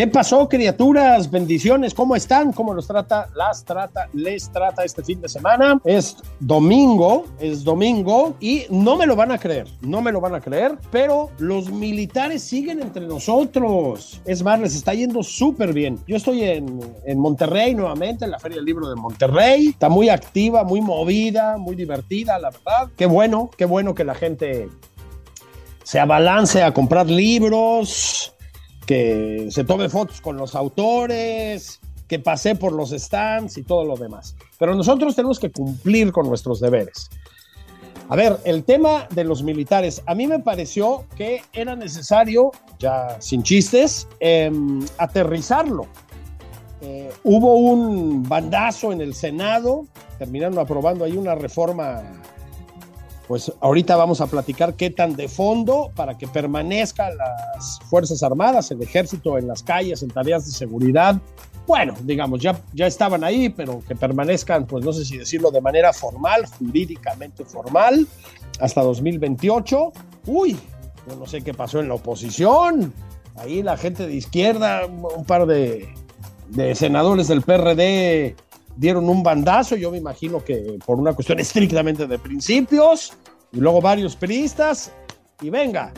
¿Qué pasó, criaturas? Bendiciones, ¿cómo están? ¿Cómo los trata? Las trata, les trata este fin de semana. Es domingo, es domingo y no me lo van a creer, no me lo van a creer, pero los militares siguen entre nosotros. Es más, les está yendo súper bien. Yo estoy en, en Monterrey nuevamente, en la Feria del Libro de Monterrey. Está muy activa, muy movida, muy divertida, la verdad. Qué bueno, qué bueno que la gente se abalance a comprar libros que se tome fotos con los autores, que pase por los stands y todo lo demás. Pero nosotros tenemos que cumplir con nuestros deberes. A ver, el tema de los militares, a mí me pareció que era necesario, ya sin chistes, eh, aterrizarlo. Eh, hubo un bandazo en el Senado, terminaron aprobando ahí una reforma pues ahorita vamos a platicar qué tan de fondo para que permanezcan las Fuerzas Armadas, el ejército en las calles, en tareas de seguridad. Bueno, digamos, ya, ya estaban ahí, pero que permanezcan, pues no sé si decirlo de manera formal, jurídicamente formal, hasta 2028. Uy, yo no sé qué pasó en la oposición. Ahí la gente de izquierda, un par de, de senadores del PRD dieron un bandazo, yo me imagino que por una cuestión estrictamente de principios, y luego varios periodistas, y venga,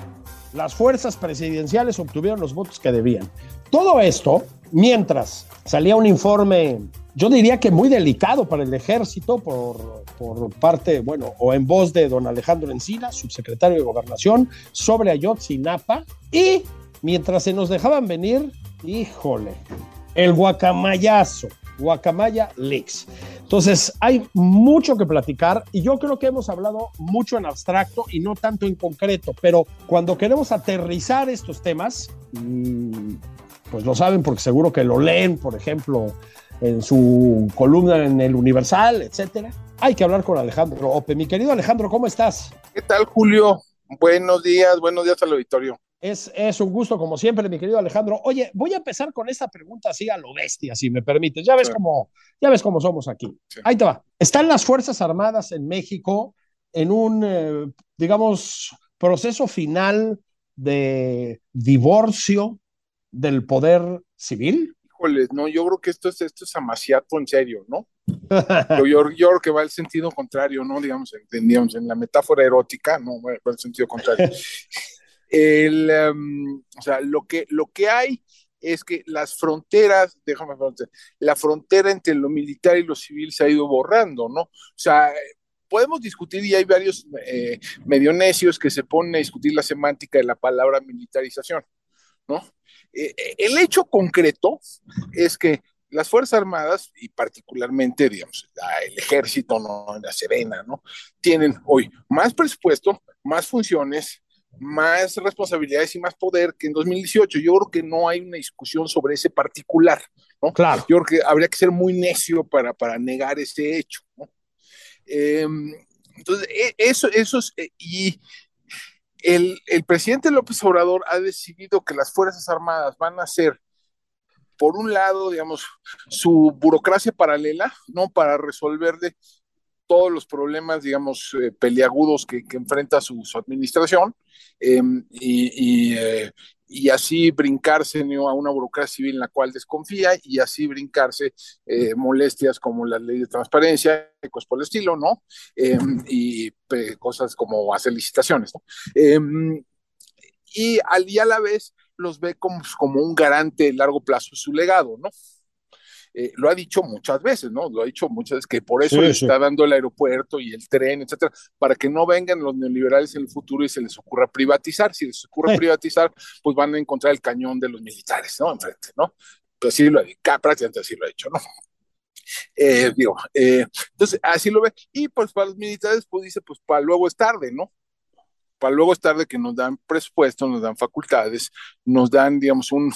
las fuerzas presidenciales obtuvieron los votos que debían. Todo esto, mientras salía un informe, yo diría que muy delicado para el ejército por, por parte, bueno, o en voz de don Alejandro Encina, subsecretario de Gobernación, sobre Ayotzinapa, y mientras se nos dejaban venir, híjole, el guacamayazo Guacamaya Leaks. Entonces, hay mucho que platicar y yo creo que hemos hablado mucho en abstracto y no tanto en concreto, pero cuando queremos aterrizar estos temas, pues lo saben porque seguro que lo leen, por ejemplo, en su columna en el Universal, etcétera. Hay que hablar con Alejandro Ope. Mi querido Alejandro, ¿cómo estás? ¿Qué tal, Julio? Buenos días, buenos días al auditorio. Es, es, un gusto, como siempre, mi querido Alejandro. Oye, voy a empezar con esta pregunta así a lo bestia, si me permites. Ya ves, sí. cómo, ya ves cómo somos aquí. Sí. Ahí te va. Están las Fuerzas Armadas en México en un, eh, digamos, proceso final de divorcio del poder civil. Híjoles, no, yo creo que esto es, esto es amaciato en serio, ¿no? yo, yo, yo, creo que va el sentido contrario, ¿no? Digamos, en, digamos, en la metáfora erótica, no, va el sentido contrario. El, um, o sea, lo que, lo que hay es que las fronteras, déjame ver, la frontera entre lo militar y lo civil se ha ido borrando, ¿no? O sea, podemos discutir y hay varios eh, que se ponen a discutir la semántica de la palabra militarización, ¿no? Eh, el hecho concreto es que las Fuerzas Armadas, y particularmente, digamos, el ejército, ¿no? la Serena, ¿no? Tienen hoy más presupuesto, más funciones, más responsabilidades y más poder que en 2018. Yo creo que no hay una discusión sobre ese particular, ¿no? Claro. Yo creo que habría que ser muy necio para, para negar ese hecho, ¿no? Eh, entonces, eso, eso es, y el, el presidente López Obrador ha decidido que las Fuerzas Armadas van a ser por un lado, digamos, su burocracia paralela, ¿no? Para resolver de todos los problemas, digamos, eh, peliagudos que, enfrenta su, administración y, y, eh, y, así brincarse a una burocracia civil en la cual desconfía y así brincarse eh, molestias como la ley de transparencia cosas por el estilo, ¿no? y cosas como hacer licitaciones, ¿no? y, al, y a la vez los ve como, un garante a largo plazo de su legado, ¿no? Eh, lo ha dicho muchas veces, ¿no? Lo ha dicho muchas veces que por eso Sí, le sí. está dando el aeropuerto y el tren, etcétera, para que no vengan los neoliberales en el futuro y se les ocurra privatizar. Si les ocurre Sí. privatizar, pues van a encontrar el cañón de los militares, ¿no? Enfrente, ¿no? Pues sí lo ha dicho, prácticamente así lo ha dicho, ¿no? Eh, digo, eh, entonces así lo ve. Y pues para los militares, pues dice, pues para luego es tarde, ¿no? Para luego es tarde que nos dan presupuesto, nos dan facultades, nos dan, digamos, un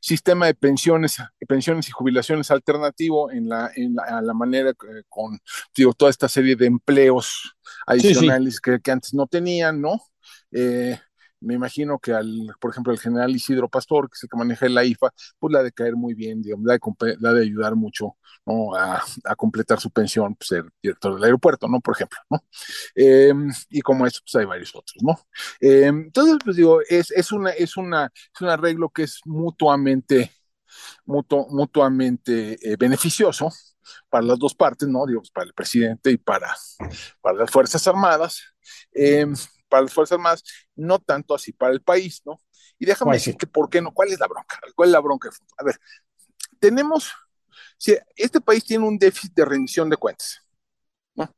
sistema de pensiones, pensiones y jubilaciones alternativo en la, en la, a la manera que- con, digo, toda esta serie de empleos adicionales Que, que antes no tenían, ¿no? Eh, me imagino que al, por ejemplo, al general Isidro Pastor, que es el que maneja la IFA, pues la de caer muy bien, digamos, la de, la de ayudar mucho, ¿no? A, completar su pensión, pues, ser director del aeropuerto, ¿no? Por ejemplo, ¿no? Eh, y como eso, pues hay varios otros, ¿no? Eh, entonces, pues digo, es, es, una, es, una, es un arreglo que es mutuamente, mutuo, mutuamente eh, beneficioso para las dos partes, ¿no? Digo, pues, para el presidente y para, para las Fuerzas Armadas. Para las Fuerzas Armadas, no tanto así para el país, ¿no? Y déjame Pues sí. decirte por qué no, cuál es la bronca, cuál es la bronca. A ver, tenemos, si este país tiene un déficit de rendición de cuentas, ¿no?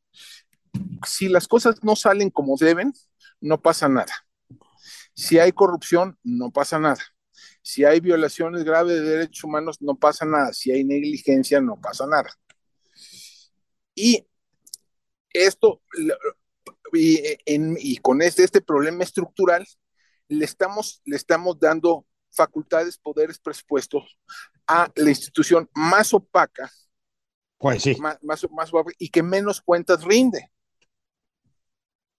Si las cosas no salen como deben, no pasa nada. Si hay corrupción, no pasa nada. Si hay violaciones graves de derechos humanos, no pasa nada. Si hay negligencia, no pasa nada. Y esto, y, en, y con este, este problema estructural, le estamos, le estamos dando facultades, poderes, presupuestos a la institución más opaca, Pues sí. más, más, más opaca y que menos cuentas rinde.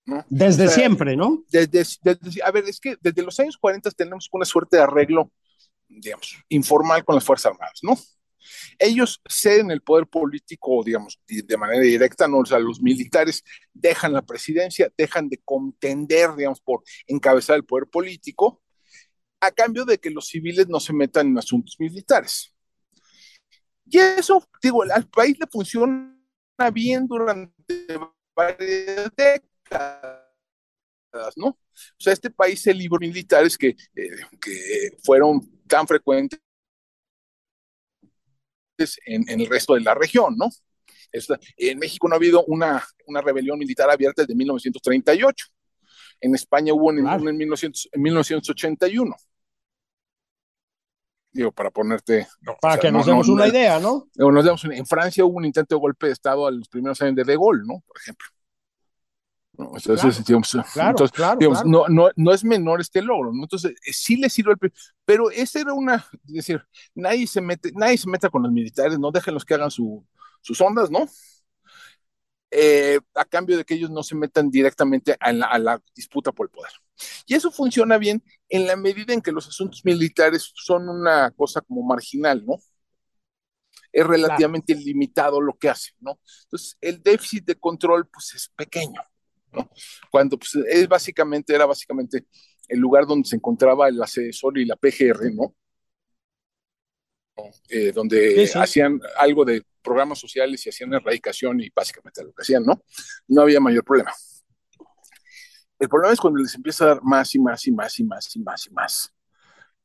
¿no? Desde O sea, siempre, ¿no? Desde, desde, a ver, es que desde los años 40 tenemos una suerte de arreglo, digamos, informal con las Fuerzas Armadas, ¿no? Ellos ceden el poder político, digamos, de manera directa, ¿no? O sea, los militares dejan la presidencia, dejan de contender, digamos, por encabezar el poder político, a cambio de que los civiles no se metan en asuntos militares. Y eso, digo, al país le funciona bien durante varias décadas, ¿no? O sea, este país se libró militares que, eh, que fueron tan frecuentes en, en, el resto de la región, ¿no? Esta, en México no ha habido una, una, rebelión militar abierta desde 1938. En España hubo en, claro. en, 1900, en 1981. Digo, para ponerte. No, para o sea, que nos no, demos no, una idea, ¿no? Nos demos, en Francia hubo un intento de golpe de Estado a los primeros años de De Gaulle, ¿no? Por ejemplo. Entonces, claro, digamos, claro, entonces, claro, digamos claro. No, no, no es menor este logro, ¿no? Entonces, sí le sirve el pero esa era una, es decir, nadie se mete, nadie se meta con los militares, no déjenlos que hagan su, sus ondas, ¿no? Eh, a cambio de que ellos no se metan directamente a la, a la, disputa por el poder. Y eso funciona bien en la medida en que los asuntos militares son una cosa como marginal, ¿no? Es relativamente limitado lo que hacen, ¿no? Entonces, el déficit de control, pues, es pequeño. ¿No? Cuando pues, es básicamente, era básicamente el lugar donde se encontraba el asesor y la PGR, ¿no? Eh, donde sí, sí. hacían algo de programas sociales y hacían erradicación y básicamente lo que hacían, ¿no? No había mayor problema. El problema es cuando les empieza a dar más y más y más y más y más y más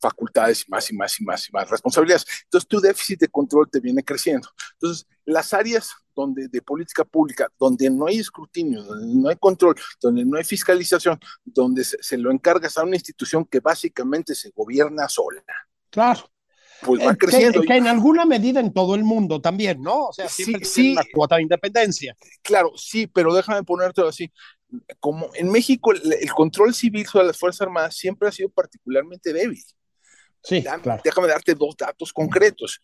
facultades y más y más y más y más responsabilidades. Entonces tu déficit de control te viene creciendo. Entonces las áreas donde de política pública, donde no hay escrutinio, donde no hay control, donde no hay fiscalización, donde se, se lo encargas a una institución que básicamente se gobierna sola. Claro. Pues va creciendo. Que, que, en alguna medida en todo el mundo también, ¿no? O sea, siempre sí, sí. la cuota de independencia. Claro, sí, pero déjame ponértelo así. Como en México el, el control civil sobre las Fuerzas Armadas siempre ha sido particularmente débil. Sí, Dame, claro. Déjame darte dos datos concretos.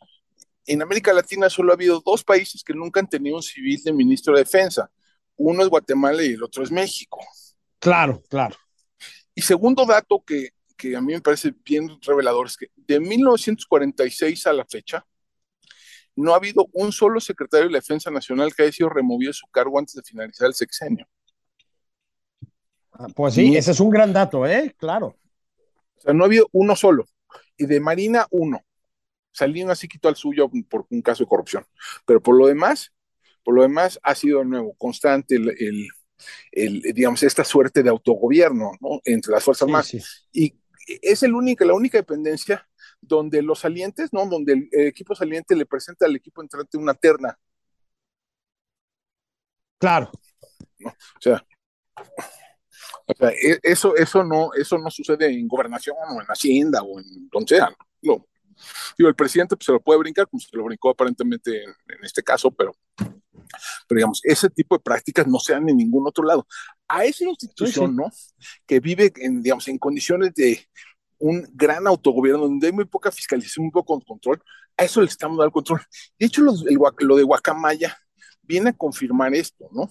En América Latina solo ha habido dos países que nunca han tenido un civil de ministro de Defensa. Uno es Guatemala y el otro es México. Claro, claro. Y segundo dato que, que a mí me parece bien revelador es que de 1946 a la fecha no ha habido un solo secretario de la Defensa Nacional que haya sido removido de su cargo antes de finalizar el sexenio. Pues sí, ese es un gran dato, ¿eh? Claro. O sea, no ha habido uno solo. Y de Marina, uno. Salinas así quitó al suyo por un caso de corrupción. Pero por lo demás, por lo demás ha sido de nuevo constante el, el, el digamos, esta suerte de autogobierno ¿no? entre las Fuerzas Armadas. Sí. Y, es el la única dependencia donde los salientes, ¿no? Donde el, equipo saliente le presenta al equipo entrante una terna. Claro. ¿no? O sea, o sea, e, eso, eso, no, eso no sucede en gobernación o en Hacienda o en donde sea. No. Digo, el presidente pues, se lo puede brincar, como se lo brincó aparentemente en, en, este caso, pero, pero digamos, ese tipo de prácticas no se dan en ningún otro lado. A esa institución, sí. ¿no? Que vive en, digamos, en condiciones de un gran autogobierno, donde hay muy poca fiscalización, muy poco control, a eso le estamos dando el control. De hecho, los, el, lo de Guacamaya viene a confirmar esto, ¿no?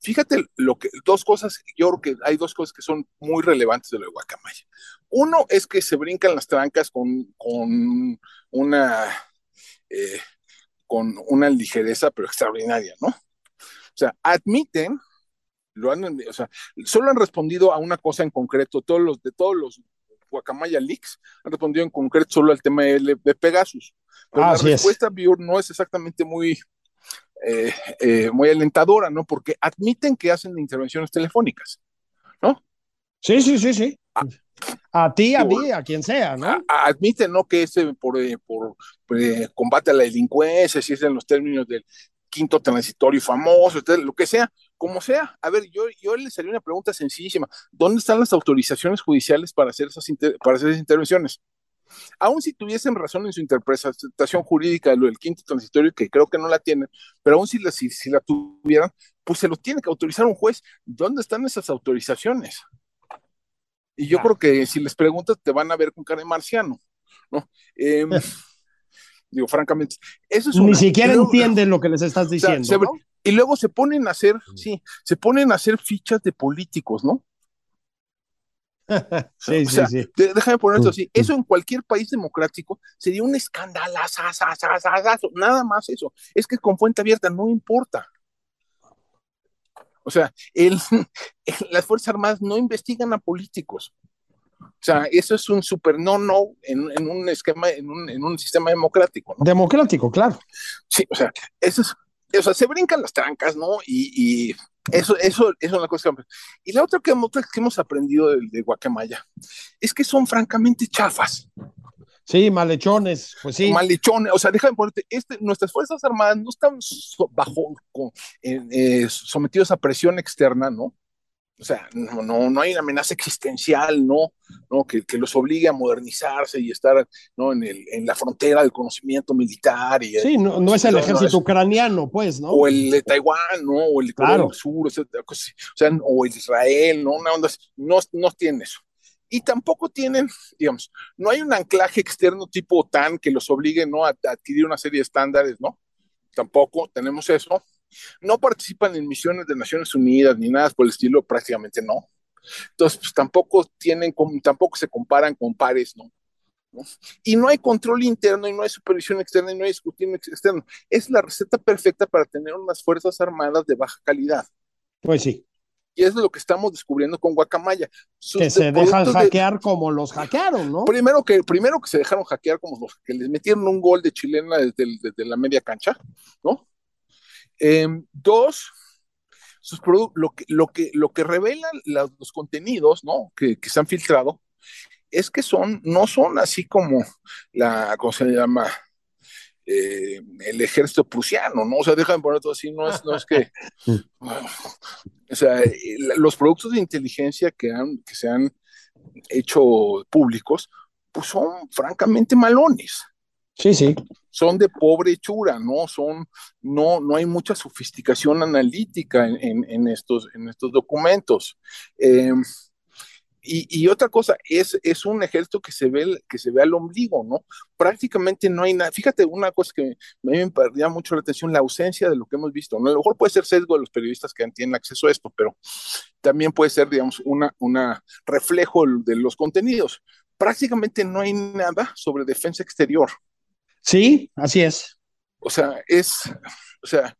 Fíjate lo que, dos cosas, yo creo que hay dos cosas que son muy relevantes de lo de Guacamaya. Uno es que se brincan las trancas con, con una, eh, con una ligereza, pero extraordinaria, ¿no? O sea, admiten, lo han, o sea, solo han respondido a una cosa en concreto, todos los, de todos los Guacamaya Leaks han respondido en concreto solo al tema de, de Pegasus. Pero ah, la respuesta, Biur, no es exactamente muy, eh, eh, muy alentadora, ¿no? Porque admiten que hacen intervenciones telefónicas, ¿no? Sí, sí, sí, sí. A, a ti, a mí, a quien sea, ¿no? Admiten, ¿no? Que es por, eh, por, por combate a la delincuencia, si es en los términos del quinto transitorio famoso, lo que sea, como sea. A ver, yo, yo les haría una pregunta sencillísima. ¿Dónde están las autorizaciones judiciales para hacer esas, para hacer esas intervenciones? Aún si tuviesen razón en su interpretación jurídica de lo del quinto transitorio, que creo que no la tienen, pero aún si la, si, si la tuvieran, pues se lo tiene que autorizar un juez. ¿Dónde están esas autorizaciones? Y yo ah. creo que si les preguntas, te van a ver con cara de marciano, ¿no? Eh, digo, francamente, eso es Ni una, siquiera entienden lo que les estás diciendo. O sea, ¿no? Y luego se ponen a hacer, sí, se ponen a hacer fichas de políticos, ¿no? sí, o sea, sí, sí. Déjame poner esto así. Eso en cualquier país democrático sería un escándalo, nada más eso. Es que con fuente abierta no importa. O sea, el, el, las Fuerzas Armadas no investigan a políticos. O sea, eso es un super no-no en, en, un esquema, en un, en un sistema democrático. ¿no? Democrático, claro. Sí, o sea, eso es, o sea, se brincan las trancas, ¿no? Y, y eso, eso, eso es una cosa que... Y la otra que, hemos aprendido de, de, Guacamaya es que son francamente chafas. Sí, malhechones, pues sí. Malhechones, o sea, déjame ponerte, este, nuestras Fuerzas Armadas no están so, bajo, con, eh, sometidos a presión externa, ¿no? O sea, no, no, no hay una amenaza existencial, ¿no? ¿no? Que, que, los obligue a modernizarse y estar ¿no? en, el, en la frontera del conocimiento militar. Y sí, no, no es el ejército no, ucraniano, pues, ¿no? O el de Taiwán, ¿no? O el claro. del Sur, o sea, o el Israel, ¿no? Una onda, no, no tiene eso. Y tampoco tienen, digamos, no hay un anclaje externo tipo OTAN que los obligue, ¿no? A, a adquirir una serie de estándares, ¿no? Tampoco tenemos eso no participan en misiones de Naciones Unidas ni nada por el estilo, prácticamente no. Entonces, pues tampoco tienen, tampoco se comparan con pares, ¿no? ¿no? Y no hay control interno y no hay supervisión externa y no hay escrutinio externo. Es la receta perfecta para tener unas fuerzas armadas de baja calidad. Pues sí. Y eso es lo que estamos descubriendo con Guacamaya. Sus que se dejan hackear de... como los hackearon, ¿no? Primero que, primero que se dejaron hackear como los que les metieron un gol de chilena desde, el, desde la media cancha, ¿no? Eh, dos, sus lo, que, lo, que, lo que revelan los, los contenidos ¿no? que, que, se han filtrado es que son, no son así como la, ¿cómo se llama? Eh, el ejército prusiano, ¿no? O sea, déjame poner todo así, no es, no es que. o sea, los productos de inteligencia que, han, que se han hecho públicos, pues son francamente malones. Sí, sí. Son de pobre hechura, ¿no? Son, no, no hay mucha sofisticación analítica en, en, en estos, en estos documentos. Eh, y, y, otra cosa, es, es un ejército que se, ve, que se ve al ombligo, ¿no? Prácticamente no hay nada. Fíjate, una cosa que me, me perdía mucho la atención, la ausencia de lo que hemos visto, ¿no? A lo mejor puede ser sesgo de los periodistas que tienen acceso a esto, pero también puede ser, digamos, una, una reflejo de los contenidos. Prácticamente no hay nada sobre defensa exterior. Sí, así es. O sea, es, o sea,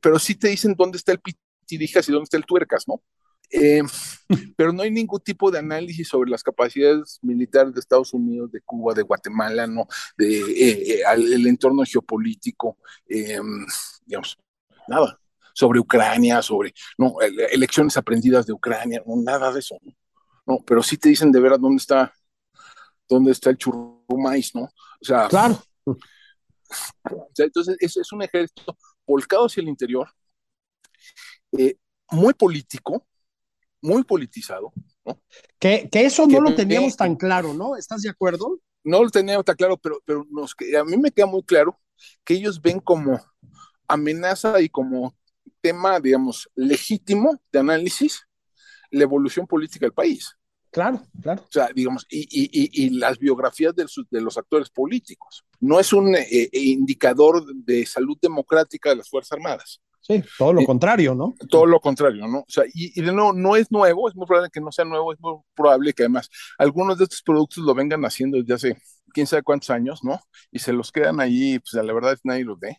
pero sí te dicen dónde está el pitirijas y dónde está el tuercas, ¿no? Eh, pero no hay ningún tipo de análisis sobre las capacidades militares de Estados Unidos, de Cuba, de Guatemala, ¿no? De eh, eh, el entorno geopolítico, digamos, nada. Sobre Ucrania, sobre, no, elecciones aprendidas de Ucrania, no, nada de eso, ¿no? ¿no? Pero sí te dicen de veras dónde está, dónde está el churrumais, ¿no? O sea, claro. O sea, entonces es, es, un ejército volcado hacia el interior, eh, muy político, muy politizado, ¿no? Que, que eso no que, lo teníamos tan claro, ¿no? ¿Estás de acuerdo? No lo teníamos tan claro, pero, pero nos, a mí me queda muy claro que ellos ven como amenaza y como tema, digamos, legítimo de análisis la evolución política del país. Claro, claro. O sea, digamos, y, y, y las biografías de, de, los actores políticos. No es un eh, indicador de salud democrática de las Fuerzas Armadas. Sí, todo lo contrario, ¿no? Todo lo contrario, ¿no? O sea, y, y de nuevo, no es nuevo, es muy probable que no sea nuevo, es muy probable que además algunos de estos productos lo vengan haciendo desde hace quién sabe cuántos años, ¿no? Y se los quedan ahí, pues la verdad es que nadie los ve.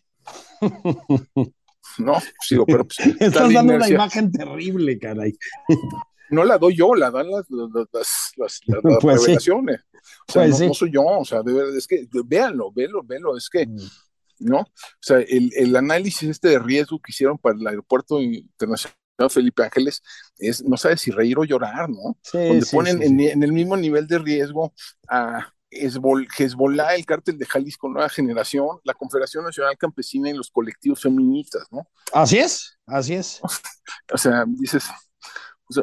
no, sigo, pero pues, Estás dando una imagen terrible, caray. no la doy yo, la dan las, las, las, las, pues revelaciones. Sí. O sea, pues no, sí. no, soy yo, o sea, de verdad, es que véanlo, véanlo, véanlo, es que, mm. ¿no? O sea, el, el, análisis este de riesgo que hicieron para el aeropuerto internacional Felipe Ángeles es, no sabes si reír o llorar, ¿no? Sí, Donde ponen en, en, el mismo nivel de riesgo a Hezbollah, el cártel de Jalisco Nueva Generación, la Confederación Nacional Campesina y los colectivos feministas, ¿no? Así es, así es. o sea, dices,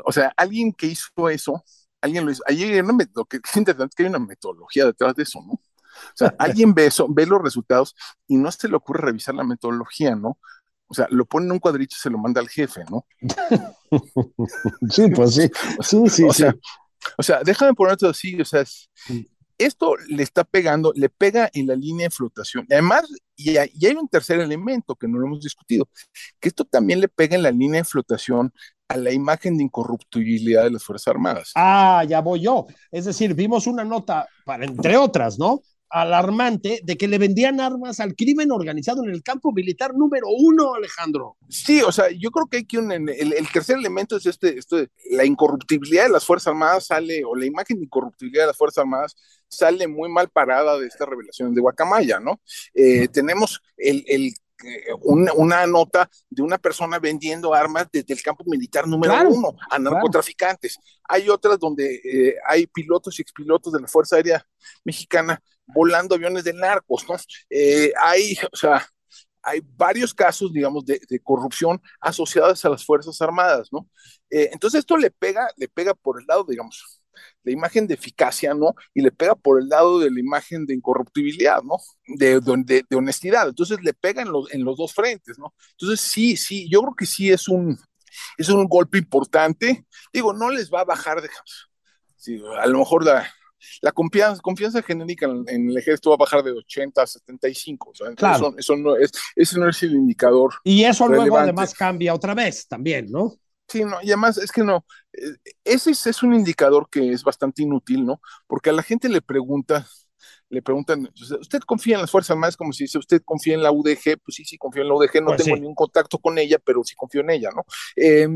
o sea, alguien que hizo eso, alguien lo hizo, hay una, lo que es interesante es que hay una metodología detrás de eso, ¿no? O sea, alguien ve eso, ve los resultados y no se le ocurre revisar la metodología, ¿no? O sea, lo pone en un cuadrito y se lo manda al jefe, ¿no? sí, pues sí. Sí, sí, o sí. Sea, o sea, déjame ponerte así, o sea, es, esto le está pegando, le pega en la línea de flotación. Además, y hay, y hay, un tercer elemento que no lo hemos discutido, que esto también le pega en la línea de flotación a la imagen de incorruptibilidad de las Fuerzas Armadas. Ah, ya voy yo. Es decir, vimos una nota, para, entre otras, ¿no? alarmante de que le vendían armas al crimen organizado en el campo militar número uno, Alejandro. Sí, o sea, yo creo que hay que un, el, el, tercer elemento es este, este, la incorruptibilidad de las Fuerzas Armadas sale, o la imagen de incorruptibilidad de las Fuerzas Armadas sale muy mal parada de esta revelación de Guacamaya, ¿no? Eh, tenemos el, el una, una, nota de una persona vendiendo armas desde el campo militar número claro, uno a narcotraficantes. Claro. Hay otras donde eh, hay pilotos y expilotos de la Fuerza Aérea Mexicana volando aviones de narcos, ¿no? Eh, hay, o sea, hay varios casos, digamos, de, de, corrupción asociadas a las Fuerzas Armadas, ¿no? Eh, entonces esto le pega, le pega por el lado, digamos, la imagen de eficacia, ¿no? Y le pega por el lado de la imagen de incorruptibilidad, ¿no? De, de, de honestidad. Entonces le pega en los, en los dos frentes, ¿no? Entonces sí, sí, yo creo que sí es un, es un golpe importante. Digo, no les va a bajar de... Sí, a lo mejor la, la confianza, confianza genérica en, en, el ejército va a bajar de 80 a 75. O sea, claro. eso, eso, no es, ese no es el indicador. Y eso relevante. luego además cambia otra vez también, ¿no? Sí, no, y además es que no, ese es, es, un indicador que es bastante inútil, ¿no? Porque a la gente le pregunta, le preguntan, ¿usted confía en las Fuerzas Armadas? Como si dice, ¿usted confía en la UDG? Pues sí, sí confío en la UDG, no pues tengo sí. ningún contacto con ella, pero sí confío en ella, ¿no? Eh,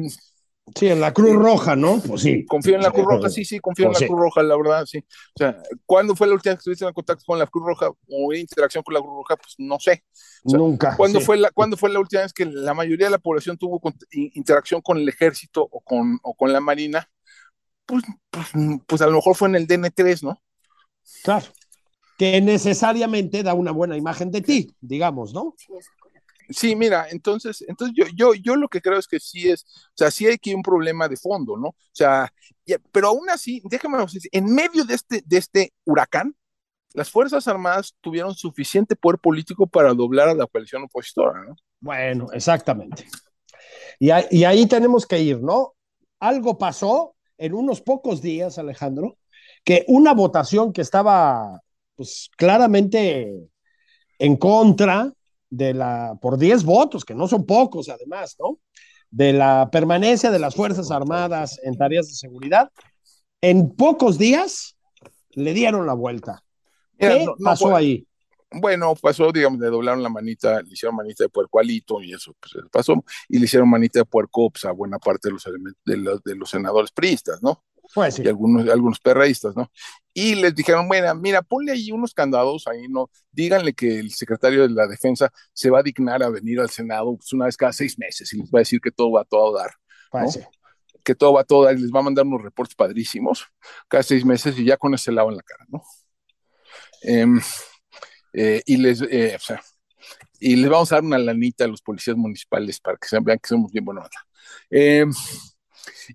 Sí, en la Cruz Roja, ¿no? Pues sí. Confío en la Cruz Roja, sí, sí, confío pues en la sí. Cruz Roja, la verdad, sí. O sea, ¿cuándo fue la última vez que estuviste en contacto con la Cruz Roja o en interacción con la Cruz Roja? Pues no sé. O sea, Nunca. ¿cuándo, sí. fue la, ¿Cuándo fue la última vez que la mayoría de la población tuvo interacción con el ejército o con, o con la marina? Pues, pues, pues a lo mejor fue en el DN3, ¿no? Claro. Que necesariamente da una buena imagen de ti, digamos, ¿no? Sí, mira, entonces, entonces yo, yo, yo lo que creo es que sí es, o sea, sí hay aquí un problema de fondo, ¿no? O sea, pero aún así, déjame decir, en medio de este, de este huracán, las Fuerzas Armadas tuvieron suficiente poder político para doblar a la coalición opositora, ¿no? Bueno, exactamente. Y, y ahí tenemos que ir, ¿no? Algo pasó en unos pocos días, Alejandro, que una votación que estaba, pues, claramente en contra de la, por 10 votos, que no son pocos además, ¿no? De la permanencia de las Fuerzas Armadas en tareas de seguridad, en pocos días le dieron la vuelta. Mira, ¿Qué no, no, pasó ahí? Bueno, pasó, digamos, le doblaron la manita, le hicieron manita de puerco alito y eso pues, pasó, y le hicieron manita de puerco pues, a buena parte de los, de los, de los senadores priistas, ¿no? Pues sí. y algunos, algunos perreístas, ¿no? Y les dijeron, bueno, mira, ponle ahí unos candados, ahí no, díganle que el secretario de la defensa se va a dignar a venir al Senado pues, una vez cada seis meses y les va a decir que todo va a todo dar. ¿no? Pues sí. que todo va todo, les va a mandar unos reportes padrísimos cada seis meses y ya con ese lado en la cara, ¿no? Em, eh, y les, eh, o sea, y les vamos a dar una lanita a los policías municipales para que vean que somos bien buenos. Eh,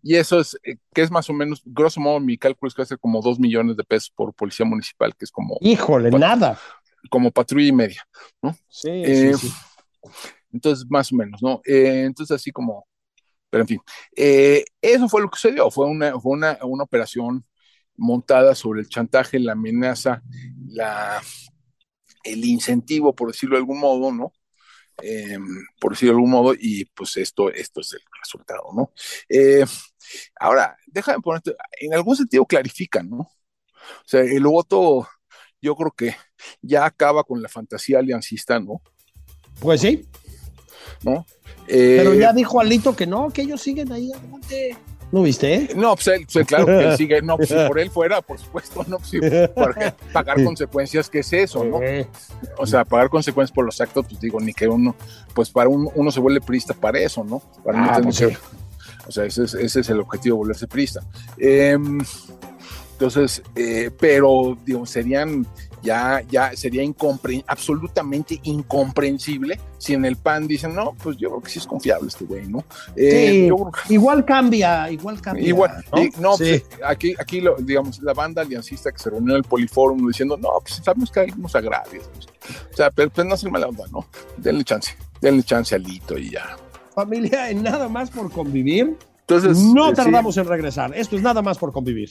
y eso es, eh, que es más o menos, grosso modo, mi cálculo es que va a ser como dos millones de pesos por policía municipal, que es como. Híjole, nada. Como patrulla y media, ¿no? Sí, Eh, sí, sí. Entonces, más o menos, ¿no? Eh, entonces, así como. Pero en fin, eh, eso fue lo que sucedió. Fue una, fue una, una operación montada sobre el chantaje, la amenaza, la, el incentivo, por decirlo de algún modo, ¿no? Eh, por decirlo de algún modo, y pues esto, esto es el resultado, ¿no? Eh, ahora, déjame poner, en algún sentido clarifican, ¿no? O sea, el voto, yo creo que ya acaba con la fantasía aliancista, ¿no? Pues sí, ¿No? Eh, pero ya dijo Alito que no, que ellos siguen ahí adelante. ¿No viste? No, pues, él, pues, claro que él sigue, no, pues si por él fuera, por supuesto, no, pues, si para pagar consecuencias, ¿qué es eso, no? O sea, pagar consecuencias por los actos, pues digo, ni que uno, pues para uno, uno se vuelve prista para eso, ¿no? Para no Ah, tener pues que- sí. O sea, ese es, ese es el objetivo, volverse prista. Em, entonces, eh, pero, digo, serían, ya, ya sería incompre- absolutamente incomprensible si en el PAN dicen, no, pues yo creo que sí es confiable este güey, ¿no? Eh, Sí, yo igual cambia, igual cambia. Igual, ¿no? y- no, Sí. pues, aquí, aquí lo, digamos, la banda aliancista que se reunió en el Poliforum diciendo, no, pues sabemos que hay unos agravios. O sea, pero pues no es mala onda, ¿no? Denle chance, denle chance al Lito y ya. Familia, en nada más por convivir. Entonces, no eh, sí. tardamos en regresar. Esto es nada más por convivir.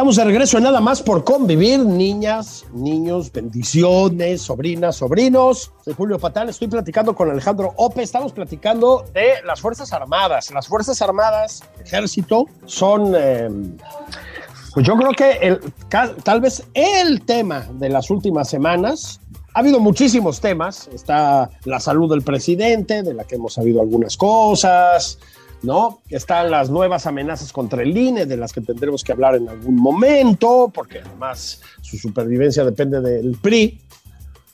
Estamos de regreso en nada más por convivir, niñas, niños, bendiciones, sobrinas, sobrinos. Soy Julio Patán, estoy platicando con Alejandro Ope, estamos platicando de las Fuerzas Armadas. Las Fuerzas Armadas, Ejército, son, eh, pues yo creo que el, tal vez el tema de las últimas semanas. Ha habido muchísimos temas, está la salud del presidente, de la que hemos sabido algunas cosas, ¿no? Están las nuevas amenazas contra el INE, de las que tendremos que hablar en algún momento, porque además su supervivencia depende del PRI.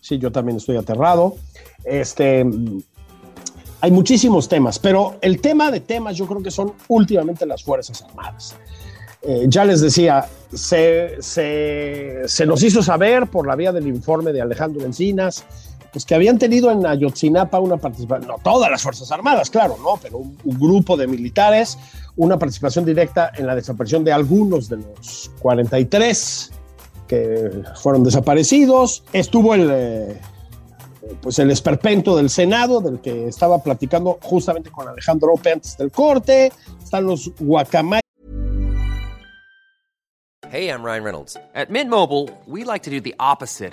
Sí, yo también estoy aterrado. Este, hay muchísimos temas, pero el tema de temas yo creo que son últimamente las Fuerzas Armadas. Eh, ya les decía, se, se, se nos hizo saber por la vía del informe de Alejandro Encinas, pues que habían tenido en Ayotzinapa una participación, no todas las Fuerzas Armadas, claro, no, pero un, un grupo de militares, una participación directa en la desaparición de algunos de los 43 que fueron desaparecidos. Estuvo el, eh, pues el esperpento del Senado, del que estaba platicando justamente con Alejandro Ope antes del corte. Están los guacamayos. Hey, I'm Ryan Reynolds. At Mint Mobile, we like to do the opposite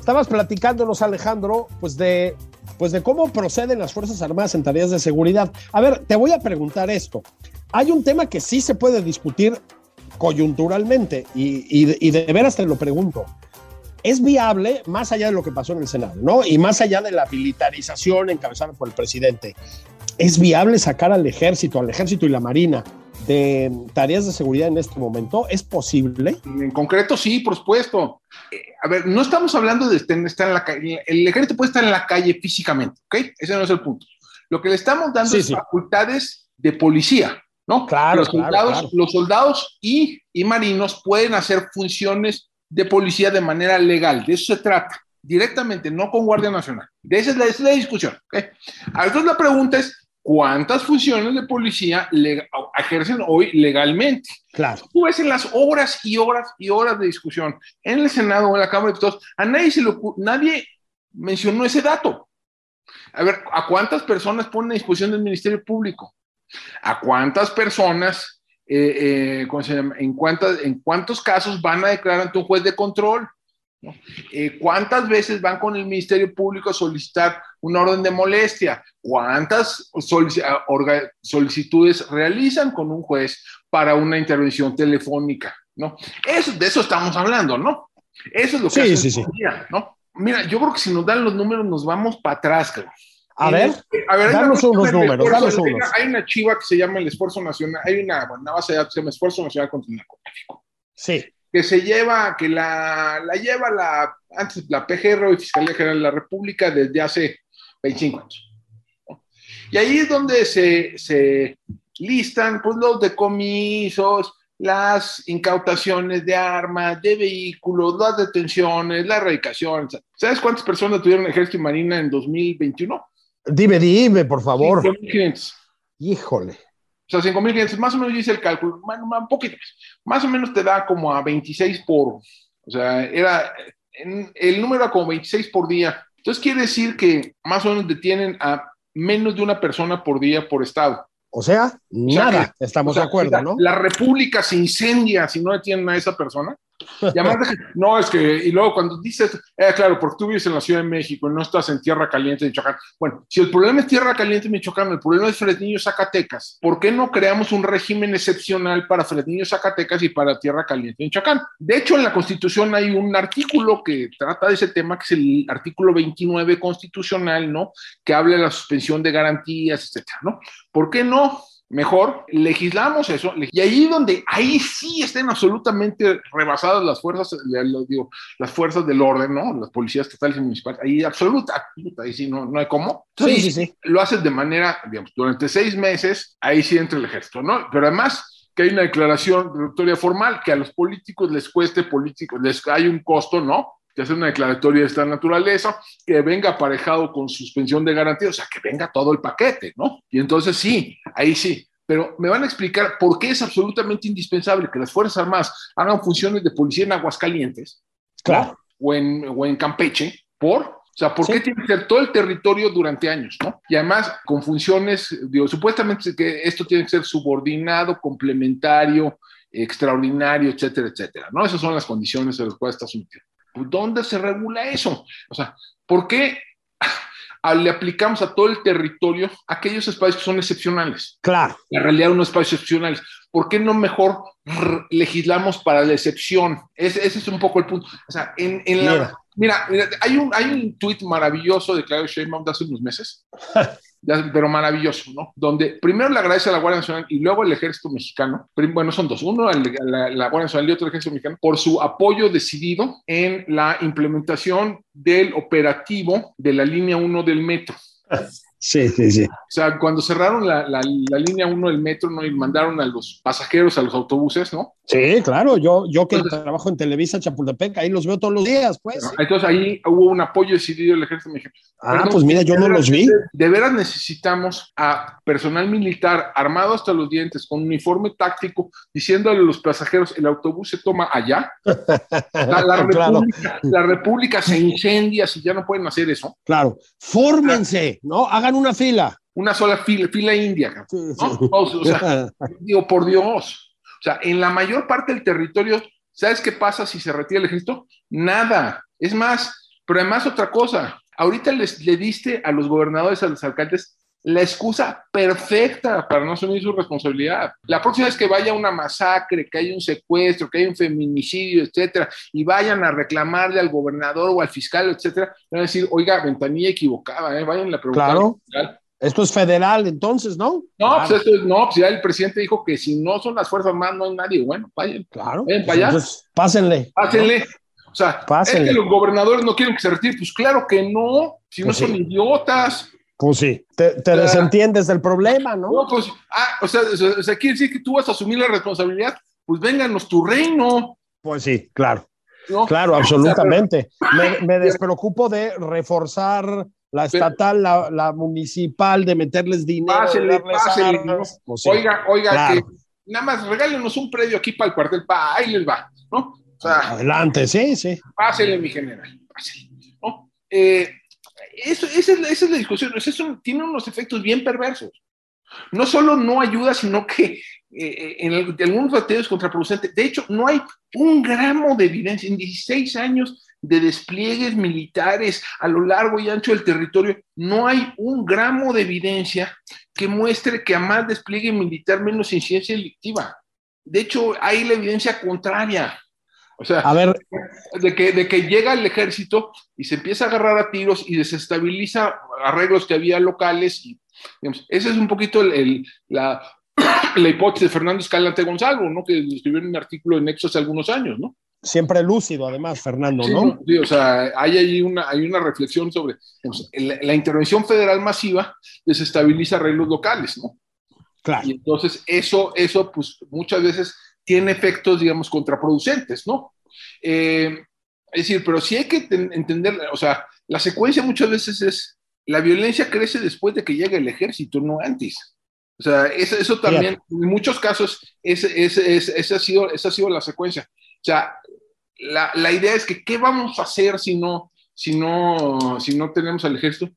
estabas platicándonos, Alejandro, pues de, pues de cómo proceden las Fuerzas Armadas en tareas de seguridad. A ver, te voy a preguntar esto. Hay un tema que sí se puede discutir coyunturalmente y, y, y de veras te lo pregunto. ¿Es viable, más allá de lo que pasó en el Senado, ¿no? Y más allá de la militarización encabezada por el presidente, ¿es viable sacar al ejército, al ejército y la marina de tareas de seguridad en este momento? ¿Es posible? En concreto, sí, por supuesto. Eh, a ver, no estamos hablando de estar en la calle. El ejército puede estar en la calle físicamente, ¿ok? Ese no es el punto. Lo que le estamos dando Sí, es sí. facultades de policía, ¿no? Claro, los soldados, claro. los soldados y, y marinos pueden hacer funciones de policía de manera legal. De eso se trata. Directamente, no con Guardia Nacional. De esa es la, esa es la discusión. ¿ok? Entonces la pregunta es, ¿cuántas funciones de policía le- ejercen hoy legalmente? Claro. Tú ves en las horas y horas y horas de discusión en el Senado o en la Cámara de Diputados, a nadie se ocu- nadie mencionó ese dato. A ver, ¿a cuántas personas ponen a disposición del Ministerio Público? ¿A cuántas personas, eh, eh. ¿En, cuántas, ¿En cuántos casos van a declarar ante un juez de control? ¿No? Eh, ¿Cuántas veces van con el Ministerio Público a solicitar una orden de molestia? ¿Cuántas a- orga- solicitudes realizan con un juez para una intervención telefónica? ¿no? Eso, de eso estamos hablando, ¿no? Eso es lo que Sí, hace sí, sí. ¿no? Mira, yo creo que si nos dan los números nos vamos para atrás, cabrón. A Eh, ver, a ver, hay una danos unos números, danos unos. Hay una chiva que se llama el Esfuerzo Nacional, hay una, bueno, una base de datos que se llama Esfuerzo Nacional contra el Narcotráfico, sí. que se lleva, que la, la lleva la, antes la PGR y Fiscalía General de la República desde hace 25 años. ¿no? Y ahí es donde se, se listan pues, los decomisos, las incautaciones de armas, de vehículos, las detenciones, la erradicación. ¿Sabes cuántas personas tuvieron ejército y marina en 2021? Dime, dime, por favor. 5.500. Híjole. O sea, 5.500, más o menos yo hice el cálculo, más- más- un poquito más. Más o menos te da como a 26 por, o sea, era, en- el número era como 26 por día. Entonces quiere decir que más o menos detienen a menos de una persona por día por estado. O sea, O sea nada. Estamos o sea, de acuerdo, ¿no? La república se incendia si no detienen a esa persona. Y además, de- no, es que, y luego cuando dices, eh, claro, porque tú vives en la Ciudad de México y no estás en Tierra Caliente, Michoacán. Bueno, si el problema es Tierra Caliente, Michoacán, el problema es Fresnillo, Zacatecas, ¿por qué no creamos un régimen excepcional para Fresnillo, Zacatecas y para Tierra Caliente, Michoacán? De hecho, en la Constitución hay un artículo que trata de ese tema, que es el artículo 29 constitucional, ¿no? Que habla de la suspensión de garantías, etcétera, ¿no? ¿Por qué no? Mejor legislamos eso, y ahí donde ahí sí estén absolutamente rebasadas las fuerzas, digo, las fuerzas del orden, ¿no? Las policías estatales y municipales, ahí absoluta, absoluta, ahí sí no, no hay cómo. Sí, Entonces, sí, sí. Lo haces de manera, digamos, durante seis meses, ahí sí entra el ejército, ¿no? Pero además que hay una declaración de victoria formal que a los políticos les cueste políticos, les hay un costo, ¿no? Que hacer una declaratoria de esta naturaleza, que venga aparejado con suspensión de garantía, o sea, que venga todo el paquete, ¿no? Y entonces sí, ahí sí. Pero me van a explicar por qué es absolutamente indispensable que las Fuerzas Armadas hagan funciones de policía en Aguascalientes, Claro. o en, o en Campeche, por, o sea, ¿por Sí. qué tiene que ser todo el territorio durante años, no? Y además con funciones, digo, supuestamente que esto tiene que ser subordinado, complementario, extraordinario, etcétera, etcétera, ¿no? Esas son las condiciones a las cuales está sometido. ¿Dónde se regula eso? O sea, ¿por qué le aplicamos a todo el territorio aquellos espacios que son excepcionales? Claro. la realidad unos espacios excepcionales. ¿Por qué no mejor legislamos para la excepción? Ese, ese es un poco el punto. O sea, en, en la... Mira. Mira, mira, hay un, hay un tuit maravilloso de Claudio Sheinbaum de hace unos meses, ya- pero maravilloso, ¿no? Donde primero le agradece a la Guardia Nacional y luego al Ejército Mexicano, bueno, son dos, uno a la, la Guardia Nacional y otro al Ejército Mexicano, por su apoyo decidido en la implementación del operativo de la línea 1 del metro. Sí, sí, sí. O sea, cuando cerraron la, la, la línea 1 del metro, ¿no? Y mandaron a los pasajeros a los autobuses, ¿no? Sí, claro. Yo, yo que Entonces- trabajo en Televisa Chapultepec, ahí los veo todos los días, pues. Entonces ahí hubo un apoyo decidido del ejército mexicano. Ah, pues mira, yo no veras- los vi. De veras necesitamos a personal militar armado hasta los dientes, con uniforme táctico, diciéndole a los pasajeros, el autobús se toma allá. La, la Claro. república, la república se incendia si ya no pueden hacer eso. Claro. Fórmense, ¿no? Hagan una fila. Una sola fila, fila india. Sí, ¿no? sí. O, o sea, digo, por Dios. O sea, en la mayor parte del territorio, ¿sabes qué pasa si se retira el ejército? Nada. Es más, pero además otra cosa. Ahorita les, le diste a los gobernadores, a los alcaldes, la excusa perfecta para no asumir su responsabilidad. La próxima vez que vaya una masacre, que haya un secuestro, que haya un feminicidio, etcétera, y vayan a reclamarle al gobernador o al fiscal, etcétera, van a decir, oiga, ventanilla equivocada, ¿eh? vayan a preguntar Claro. al fiscal Esto es federal, entonces, ¿no? No, claro. pues esto es, no, pues ya el presidente dijo que si no son las Fuerzas Armadas, no hay nadie. Bueno, vayan. Claro. Vayan para allá. Entonces, pásenle. Pásenle. O sea, Pásenle. es que los gobernadores no quieren que se retire. Pues claro que no, si Pues no son sí. idiotas. Pues sí, te, te desentiendes del problema, ¿no? No, pues, ah, o sea, o sea, quiere decir que tú vas a asumir la responsabilidad. Pues vénganos tu reino. Pues sí, claro, ¿no? claro, absolutamente. Me, me despreocupo de reforzar la estatal, la, la municipal, de meterles dinero, de pásele, armas. ¿no? Pues sí. Oiga, oiga, Claro. que nada más regálenos un predio aquí para el cuartel, pa, ahí les va, ¿no? O sea, Adelante, sí, sí. pásele, mi general, pásele, ¿no? Eh, eso, esa, es la, esa es la discusión, eso tiene unos efectos bien perversos. No solo no ayuda, sino que eh, en el- de algunos bateos es contraproducente. De hecho, no hay un gramo de evidencia en 16 años de despliegues militares a lo largo y ancho del territorio, no hay un gramo de evidencia que muestre que a más despliegue militar menos incidencia delictiva. De hecho, hay la evidencia contraria. O sea, A ver, de que, de que llega el ejército y se empieza a agarrar a tiros y desestabiliza arreglos que había locales. Y, digamos, ese es un poquito el, el- la, la hipótesis de Fernando Escalante Gonzalo, ¿no? que escribió en un artículo en Nexo hace algunos años. ¿no? Siempre lúcido, además, Fernando, ¿no? sí, o sea, hay ahí una, hay una reflexión sobre la, la intervención federal masiva desestabiliza arreglos locales. ¿no? Claro. Y entonces eso, eso pues muchas veces tiene efectos, digamos, contraproducentes, ¿no? Eh, es decir, pero sí hay que ten- entender, o sea, la secuencia muchas veces es, la violencia crece después de que llega el ejército, no antes. O sea, eso, eso también, en muchos casos, ese, ese- esa ha sido, esa ha sido la secuencia. O sea, la, la idea es que, ¿qué vamos a hacer si no, si no, si no tenemos al ejército?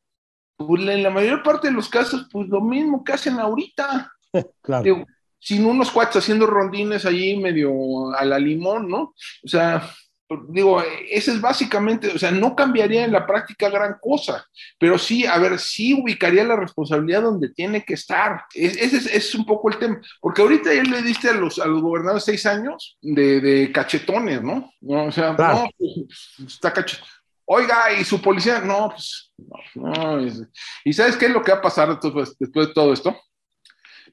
Pues en la mayor parte de los casos, pues lo mismo que hacen ahorita. Claro. Digo, sin unos cuates haciendo rondines allí medio a la limón, ¿no? O sea, digo, ese es básicamente, o sea, no cambiaría en la práctica gran cosa, pero sí, a ver, sí ubicaría la responsabilidad donde tiene que estar. Es- ese es, es un poco el tema, porque ahorita ya le diste a los, a los gobernadores seis años de, de cachetones, ¿no? ¿no? O sea, Claro. no, pues, está cachetón. Oiga, y su policía, no, pues, no, no, es- ¿Y sabes qué es lo que va a pasar después, después de todo esto?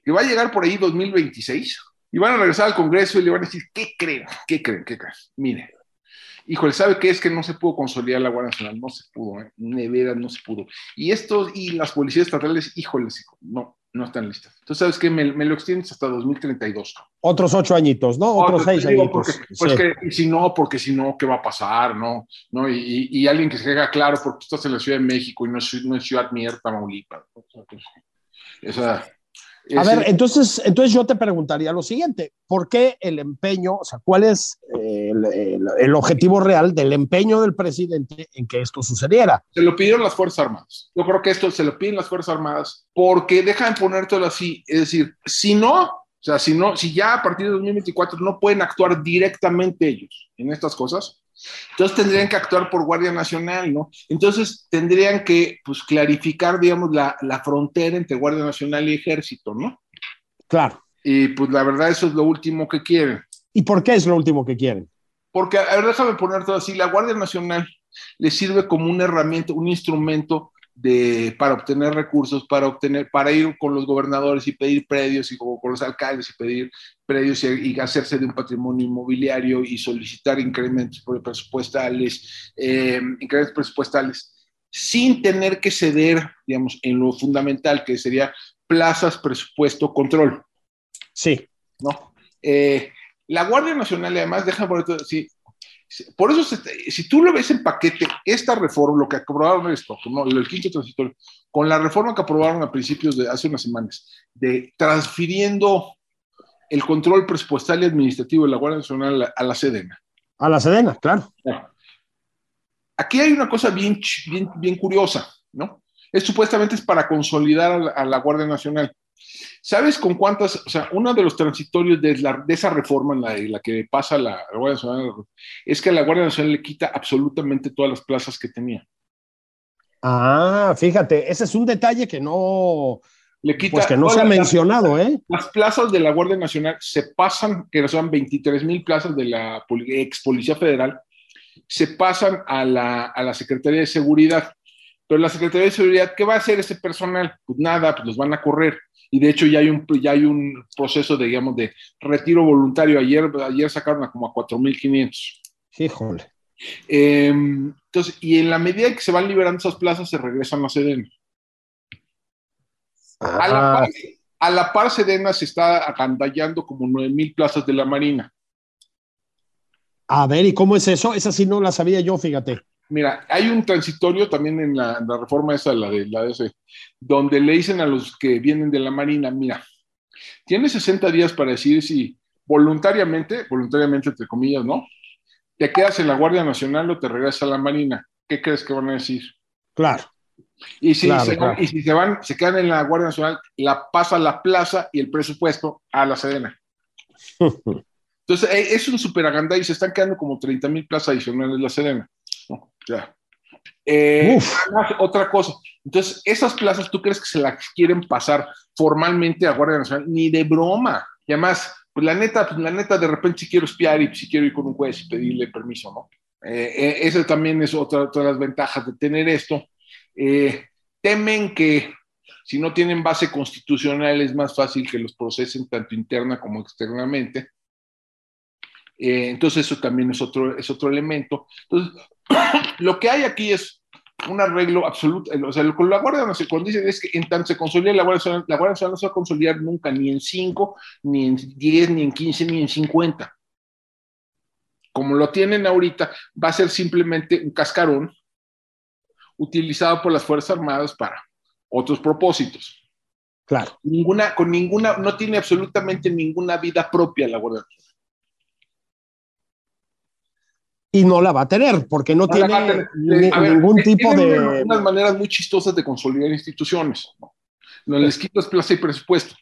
que va a llegar por ahí 2026 y van a regresar al Congreso y le van a decir, ¿qué creen? ¿Qué creen? ¿Qué creen? Mire, híjole, ¿sabe qué es que no se pudo consolidar la Guardia Nacional? No se pudo, ¿eh? de veras no se pudo. Y estos, y las policías estatales, híjoles, hijo, no, no están listas. Entonces, ¿sabes qué? Me, me lo extiendes hasta 2032. Otros ocho añitos, ¿no? Otros Otro, seis añitos. porque, pues Sí. que, y si no, porque si no, ¿qué va a pasar? ¿No? ¿No? Y, y- y alguien que se haga claro, porque tú estás en la Ciudad de México y no es, no es Ciudad Mierda, Tamaulipas. O sea, pues, o sea, A es- ver, entonces, entonces yo te preguntaría lo siguiente, ¿por qué el empeño, o sea, cuál es eh, el, el- el objetivo real del empeño del presidente en que esto sucediera? Se lo pidieron las Fuerzas Armadas. Yo creo que esto se lo piden las Fuerzas Armadas porque dejan poner todo así. Es decir, si no, o sea, si no, si ya a partir de 2024 no pueden actuar directamente ellos en estas cosas, entonces tendrían que actuar por Guardia Nacional, ¿no? Entonces tendrían que, pues, clarificar, digamos, la, la frontera entre Guardia Nacional y Ejército, ¿no? Claro. Y pues la verdad eso es lo último que quieren. ¿Y por qué es lo último que quieren? Porque, a ver, déjame poner todo así, la Guardia Nacional le sirve como una herramienta, un instrumento de, para obtener recursos, para obtener, para ir con los gobernadores y pedir predios y con, con los alcaldes y pedir predios y, y hacerse de un patrimonio inmobiliario y solicitar incrementos presupuestales, eh, incrementos presupuestales, sin tener que ceder, digamos, en lo fundamental que sería plazas, presupuesto, control. Sí, ¿no? Eh, la Guardia Nacional, además, deja por esto, sí, por eso, si tú lo ves en paquete, esta reforma, lo que aprobaron esto, ¿no? el quinto transitorio, con la reforma que aprobaron a principios de hace unas semanas, de transfiriendo el control presupuestal y administrativo de la Guardia Nacional a la, Sedena. a la Sedena, claro. Aquí hay una cosa bien, bien, bien curiosa, ¿no? Es supuestamente es para consolidar a la, a la Guardia Nacional. ¿Sabes con cuántas? O sea, uno de los transitorios de, la- de esa reforma en la, en la que pasa la, la Guardia Nacional es que a la Guardia Nacional le quita absolutamente todas las plazas que tenía. Ah, fíjate, ese es un detalle que no, Le quita pues que no se ha las- mencionado, ¿eh? Las plazas de la Guardia Nacional se pasan, que son 23 mil plazas de la ex Policía Federal, se pasan a la, a la Secretaría de Seguridad. Pero la Secretaría de Seguridad, ¿qué va a hacer ese personal? Pues nada, pues los van a correr. Y de hecho ya hay un, ya hay un proceso, de, digamos, de retiro voluntario. Ayer, ayer sacaron a como a 4.500. Híjole. Eh, entonces, y en la medida que se van liberando esas plazas, se regresan a Sedena. A, la Ah, par, a la par, Sedena se está agandallando como 9.000 plazas de la Marina. a ver, ¿y cómo es eso? Esa sí no la sabía yo, fíjate. Mira, hay un transitorio también en la, en la reforma esa, la de la de ese, donde le dicen a los que vienen de la Marina, mira, tienes 60 días para decir si voluntariamente, voluntariamente entre comillas, ¿no? Te quedas en la Guardia Nacional o te regresas a la Marina. ¿Qué crees que van a decir? Claro. Y si, Claro, se, claro. y si se van, se quedan en la Guardia Nacional, la pasa la plaza y el presupuesto a la Sedena. Entonces, eh, es un super agandá y se están quedando como 30 mil plazas adicionales la Sedena. ¿No? Ya. Eh, Uf. además, otra cosa. Entonces, esas plazas, ¿tú crees que se las quieren pasar formalmente a Guardia Nacional? Ni de broma. Y además, pues la neta, pues la neta, de repente si quiero espiar y si quiero ir con un juez y pedirle permiso, ¿no? Eh, eh, esa también es otra, otra de las ventajas de tener esto. Eh, temen que si no tienen base constitucional es más fácil que los procesen tanto interna como externamente. Eh, entonces eso también es otro, es otro elemento. Entonces, lo que hay aquí es un arreglo absoluto, o sea, lo que la Guardia Nacional, cuando dicen es que en tanto se consolida la Guardia Nacional, la Guardia Nacional no se va a consolidar nunca, ni en 5, ni en 10, ni en 15, ni en 50. Como lo tienen ahorita, va a ser simplemente un cascarón utilizado por las Fuerzas Armadas para otros propósitos. Claro. Ninguna, con ninguna, no tiene absolutamente ninguna vida propia la Guardia Nacional. Y no la va a tener, porque no, tiene tener. ni- ver, ningún tienen tipo de. Unas maneras muy chistosas de consolidar instituciones. ¿no? No les quitas plaza y presupuesto.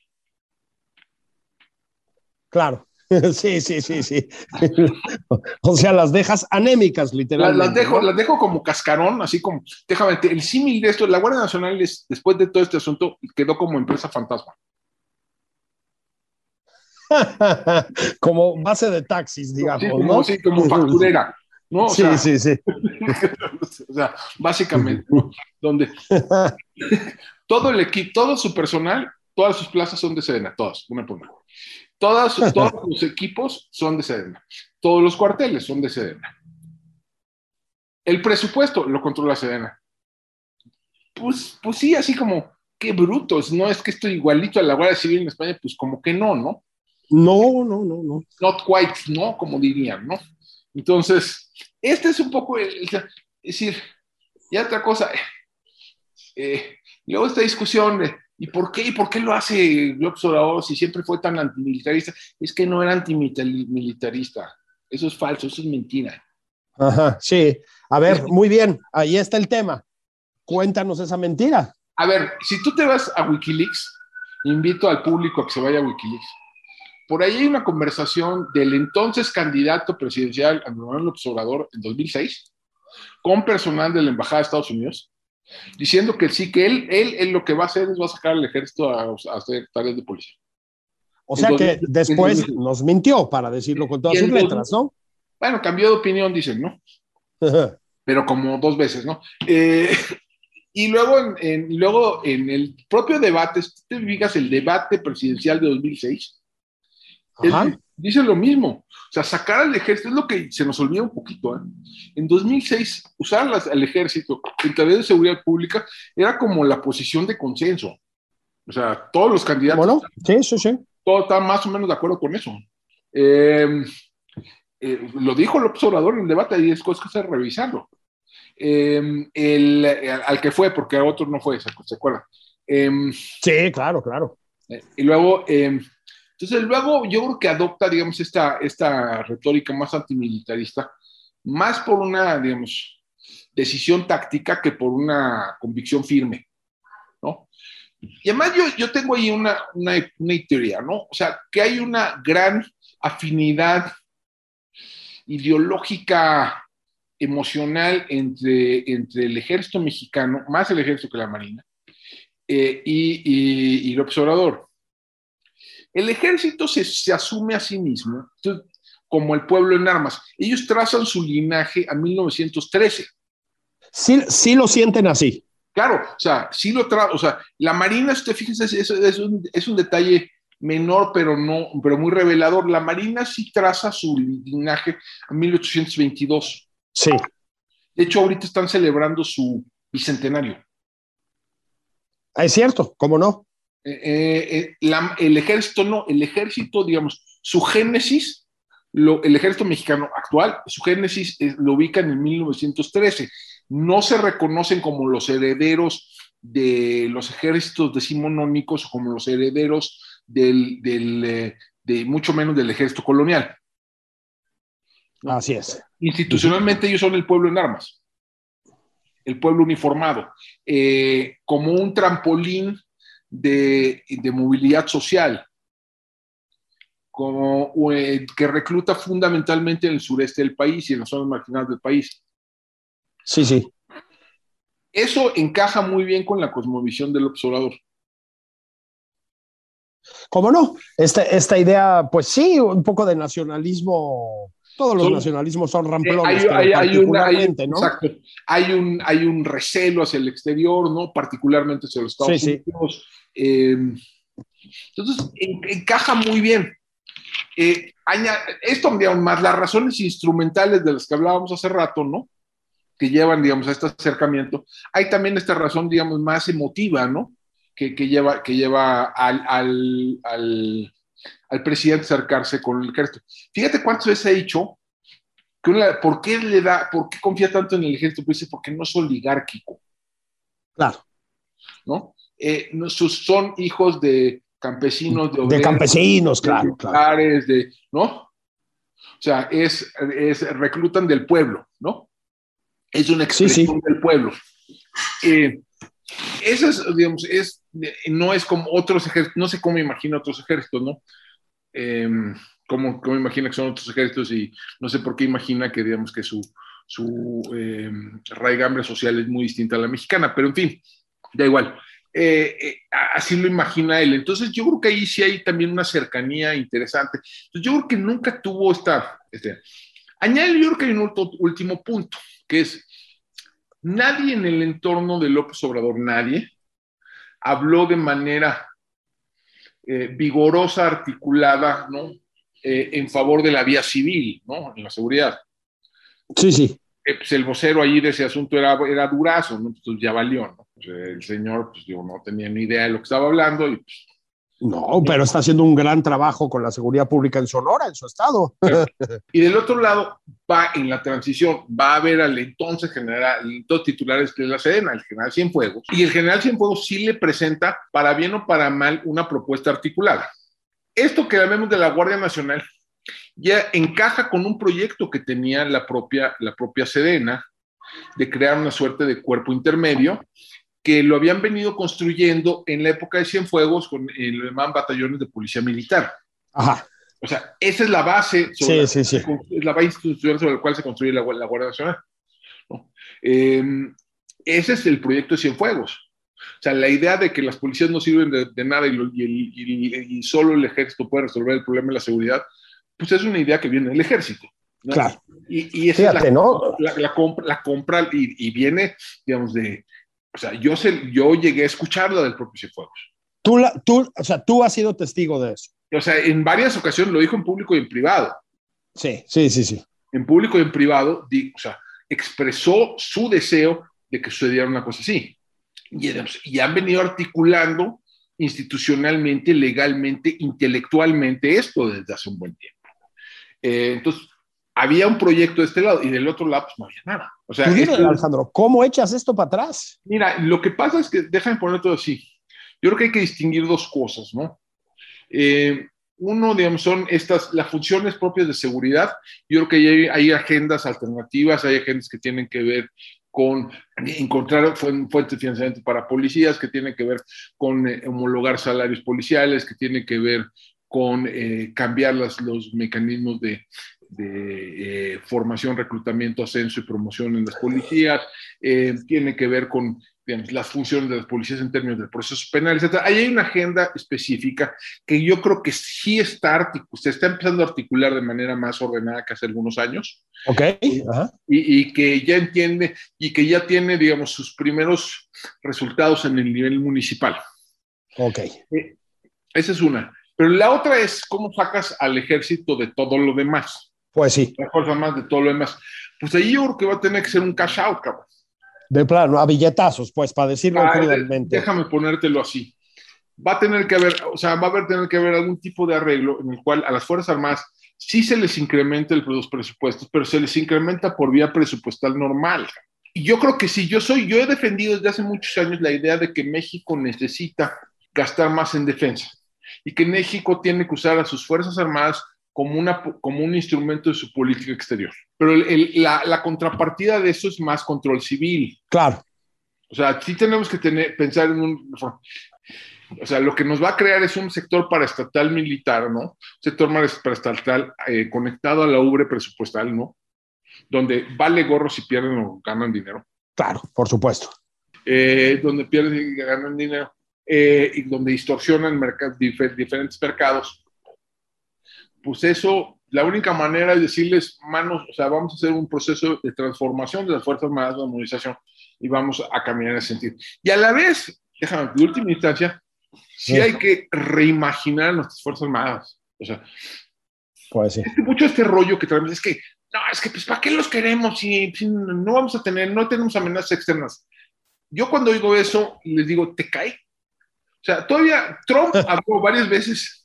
Claro. Sí, sí, sí, sí. O sea, las dejas anémicas, literalmente. las dejo, ¿no? las dejo como cascarón, así como, déjame, el símil de esto, la Guardia Nacional, es, después de todo este asunto, quedó como empresa fantasma. Como base de taxis, digamos, Sí, como, ¿no? sí, como facturera. ¿No? O Sí, sea, sí, sí. o sea, básicamente, ¿no? donde todo el equipo, todo su personal, todas sus plazas son de Sedena, todas, una por una. Todas, todos los equipos son de Sedena. Todos los cuarteles son de Sedena. El presupuesto lo controla Sedena. Pues, pues sí, así como, qué brutos, no es que estoy igualito a la Guardia Civil en España, pues como que no, ¿no? No, no, no, no. Not quite, ¿no? Como dirían, ¿no? Entonces, este es un poco, el, el- es decir, y otra cosa, eh, luego esta discusión de, ¿y por qué, y por qué lo hace López Obrador si siempre fue tan antimilitarista? Es que no era antimilitarista, eso es falso, eso es mentira. Ajá, sí. A ver, muy bien, ahí está el tema. Cuéntanos esa mentira. A ver, si tú te vas a Wikileaks, invito al público a que se vaya a Wikileaks. Por ahí hay una conversación del entonces candidato presidencial Andrés Manuel López Obrador en 2006 con personal de la Embajada de Estados Unidos diciendo que sí, que él, él, él lo que va a hacer es va a sacar al ejército a, a hacer tareas de policía. O sea que 2000, después en 2000. nos mintió, para decirlo con todas sus letras, ¿no? Bueno, cambió de opinión, dicen, ¿no? Pero como dos veces, ¿no? Eh, y luego en, en- luego en el propio debate, si te fijas el debate presidencial de 2006, Él dice lo mismo. O sea, sacar al ejército es lo que se nos olvida un poquito. ¿eh? En 2006, usar las- al ejército en tareas de seguridad pública era como la posición de consenso. O sea, todos los candidatos, Bueno, sí, sí, sí. todos estaban más o menos de acuerdo con eso. Eh, eh, lo dijo López Obrador en el debate y es cosa de revisarlo. Eh, el, al al que fue, porque a otro no fue, ¿se, acuerdan? Eh, Sí, claro, claro. eh, Y luego, eh, entonces luego yo creo que adopta, digamos, esta, esta retórica más antimilitarista, más por una, digamos, decisión táctica que por una convicción firme, ¿no? Y además yo, yo tengo ahí una, una, una teoría, ¿no? O sea, que hay una gran afinidad ideológica emocional entre, entre el ejército mexicano, más el ejército que la marina, eh, y, y, López Obrador. El ejército se, se asume a sí mismo como el pueblo en armas. Ellos trazan su linaje a 1913. Sí, sí lo sienten así. Claro, o sea, sí lo trae, o sea, la Marina, si te fijas, es, es, un, es, un, detalle menor, pero no, pero muy revelador. La Marina sí traza su linaje a 1822. Sí. De hecho, ahorita están celebrando su bicentenario. Es cierto, ¿cómo no? Eh, eh, la, el ejército no, el ejército, digamos, su génesis, lo, el ejército mexicano actual, su génesis es, lo ubican en 1913 no se reconocen como los herederos de los ejércitos decimonónicos o como los herederos del, del, eh, de mucho menos del ejército colonial. Así es. Institucionalmente ellos son el pueblo en armas, el pueblo uniformado, eh, como un trampolín de, de movilidad social, como, eh, que recluta fundamentalmente en el sureste del país y en las zonas marginales del país. Sí, sí. Eso encaja muy bien con la cosmovisión del observador. ¿Cómo no? Esta, esta idea, pues sí, un poco de nacionalismo. Todos los nacionalismos son ramplones. Eh, hay, hay, una, hay, ¿no? exacto. hay, un, hay un recelo hacia el exterior, ¿no? Particularmente hacia los Estados sí, Unidos. Sí. Eh, entonces, en, encaja muy bien. Eh, añade, esto, digamos, más las razones instrumentales de las que hablábamos hace rato, ¿no? que llevan, digamos, a este acercamiento. Hay también esta razón, digamos, más emotiva, ¿no? Que, que lleva, que lleva al, al, al, al, presidente acercarse con el ejército. Fíjate cuántas veces ha dicho que una, ¿por qué le da, por qué confía tanto en el ejército? Pues dice, porque no es oligárquico. Claro. ¿No? Eh, sus, son hijos de campesinos, de, obreros, de campesinos, de claro, claro. De, ¿no? O sea, es, es, reclutan del pueblo, ¿no? es una expresión sí, sí. del pueblo. Eh, eso es, digamos, es, no es como otros ejércitos, no sé cómo imagina otros ejércitos, ¿no? Eh, cómo, cómo, imagina que son otros ejércitos y no sé por qué imagina que, digamos, que su, su eh, raigambre social es muy distinta a la mexicana, pero en fin, da igual. Eh, así lo imagina él. Entonces, yo creo que ahí sí hay también una cercanía interesante. Entonces, yo creo que nunca tuvo esta. Este, añade, yo creo que hay un último punto que es, nadie en el entorno de López Obrador, nadie, habló de manera eh, vigorosa, articulada, ¿no? Eh, en favor de la vía civil, ¿no? En la seguridad. Sí, sí. Eh, pues el vocero allí de ese asunto era, era durazo, ¿no? Pues ya valió, ¿no? Pues el señor, pues yo no tenía ni idea de lo que estaba hablando y pues, no, pero está haciendo un gran trabajo con la seguridad pública en Sonora, en su estado. Y del otro lado, va en la transición, va a ver al entonces general, dos titulares de la Sedena, el general Cienfuegos. Y el general Cienfuegos sí le presenta, para bien o para mal, una propuesta articulada. Esto que llamemos de la Guardia Nacional ya encaja con un proyecto que tenía la propia, la propia Sedena de crear una suerte de cuerpo intermedio que lo habían venido construyendo en la época de Cienfuegos con el llamaban batallones de policía militar. Ajá. O sea, esa es la base, sí, la, sí, sí. es la base institucional sobre la cual se construye la, la Guardia Nacional. ¿no? Eh, ese es el proyecto de Cienfuegos. O sea, la idea de que las policías no sirven de, de nada y, lo, y, y, y, solo el ejército puede resolver el problema de la seguridad, pues es una idea que viene del ejército. ¿no? Claro. Y, esa Fíjate, es la, ¿no? la, la, compra, la compra y, viene, digamos, de, o sea, yo, sé, yo llegué a escucharlo del propio Cienfuegos. Tú, la, tú, o sea, tú has sido testigo de eso. O sea, en varias ocasiones lo dijo en público y en privado. Sí, sí, sí, sí. En público y en privado, di, o sea, expresó su deseo de que sucediera una cosa así. Y, y han venido articulando institucionalmente, legalmente, intelectualmente esto desde hace un buen tiempo. Eh, entonces, había un proyecto de este lado y del otro lado pues no había nada. O sea, esto, Alejandro, ¿cómo echas esto para atrás? Mira, lo que pasa es que, déjame poner todo así. Yo creo que hay que distinguir dos cosas, ¿no? Eh, uno, digamos, son estas, las funciones propias de seguridad. Yo creo que hay, hay agendas alternativas, hay agendas que tienen que ver con encontrar fuentes de financiamiento para policías, que tienen que ver con eh, homologar salarios policiales, que tienen que ver con eh, cambiar las, los mecanismos de, de eh, formación, reclutamiento, ascenso y promoción en las policías, eh, tiene que ver con digamos, las funciones de las policías en términos del proceso penal, etc. Ahí hay una agenda específica que yo creo que sí está, se está empezando a articular de manera más ordenada que hace algunos años. Ok. Y, y, que ya entiende y que ya tiene, digamos, sus primeros resultados en el nivel municipal. Ok. Eh, esa es una. Pero la otra es cómo sacas al ejército de todo lo demás. Pues sí. Fuerza más de todo lo demás. Pues ahí yo creo que va a tener que ser un cash out, cabrón. De plano, a billetazos, pues, para decirlo ah, Déjame ponértelo así. Va a tener que haber, o sea, va a haber, tener que haber algún tipo de arreglo en el cual a las Fuerzas Armadas sí se les incrementa el, los presupuestos, pero se les incrementa por vía presupuestal normal. Y yo creo que sí, yo soy, yo he defendido desde hace muchos años la idea de que México necesita gastar más en defensa y que México tiene que usar a sus Fuerzas Armadas como, una, como un instrumento de su política exterior. Pero la, la, contrapartida de eso es más control civil. Claro. O sea, sí tenemos que tener, pensar en un... O sea, lo que nos va a crear es un sector paraestatal militar, ¿no? Un sector paraestatal eh, conectado a la ubre presupuestal, ¿no? Donde vale gorro si pierden o ganan dinero. Claro, por supuesto. Eh, donde pierden y ganan dinero. Eh, y donde distorsionan diferentes mercados pues eso, la única manera es decirles, manos, o sea, vamos a hacer un proceso de transformación de las Fuerzas Armadas de movilización y vamos a caminar en ese sentido. Y a la vez, déjame, de última instancia, sí hay que reimaginar nuestras Fuerzas Armadas. O sea, Puede ser. mucho este rollo que traemos es que, no, es que, pues, ¿para qué los queremos si, si no vamos a tener, no tenemos amenazas externas? Yo cuando oigo eso, les digo, ¿te cae? O sea, todavía Trump habló varias veces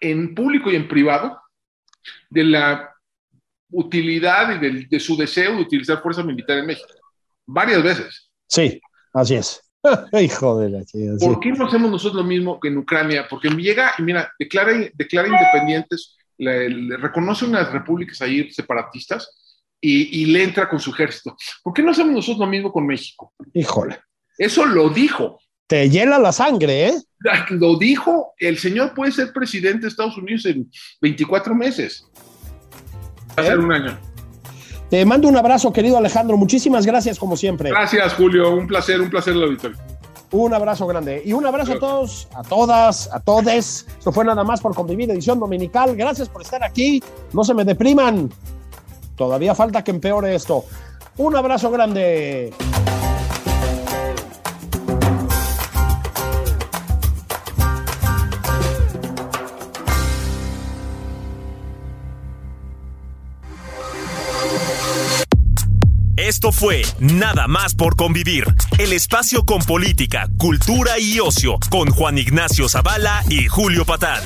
en público y en privado de la utilidad y de, su deseo de utilizar fuerza militar en México. Varias veces. Sí, así es. Hijo de la chica. ¿Por qué no hacemos nosotros lo mismo que en Ucrania? Porque llega y mira, declara, declara independientes, le, reconoce unas repúblicas ahí separatistas y, y, le entra con su ejército. ¿Por qué no hacemos nosotros lo mismo con México? Híjole. Eso lo dijo. Te hiela la sangre, ¿eh? Lo dijo, el señor puede ser presidente de Estados Unidos en 24 meses. Va a ser ¿Eh? un año. Te mando un abrazo, querido Alejandro. Muchísimas gracias, como siempre. Gracias, Julio. Un placer, un placer la victoria. Un abrazo grande. Y un abrazo a todos, a todas, a todes. Esto fue nada más por convivir, edición dominical. Gracias por estar aquí. No se me depriman. Todavía falta que empeore esto. Un abrazo grande. Esto fue Nada más por convivir, el espacio con política, cultura y ocio, con Juan Ignacio Zavala y Julio Patán.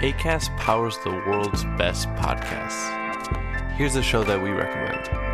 ACAST powers the world's best podcasts. Here's a show that we recommend.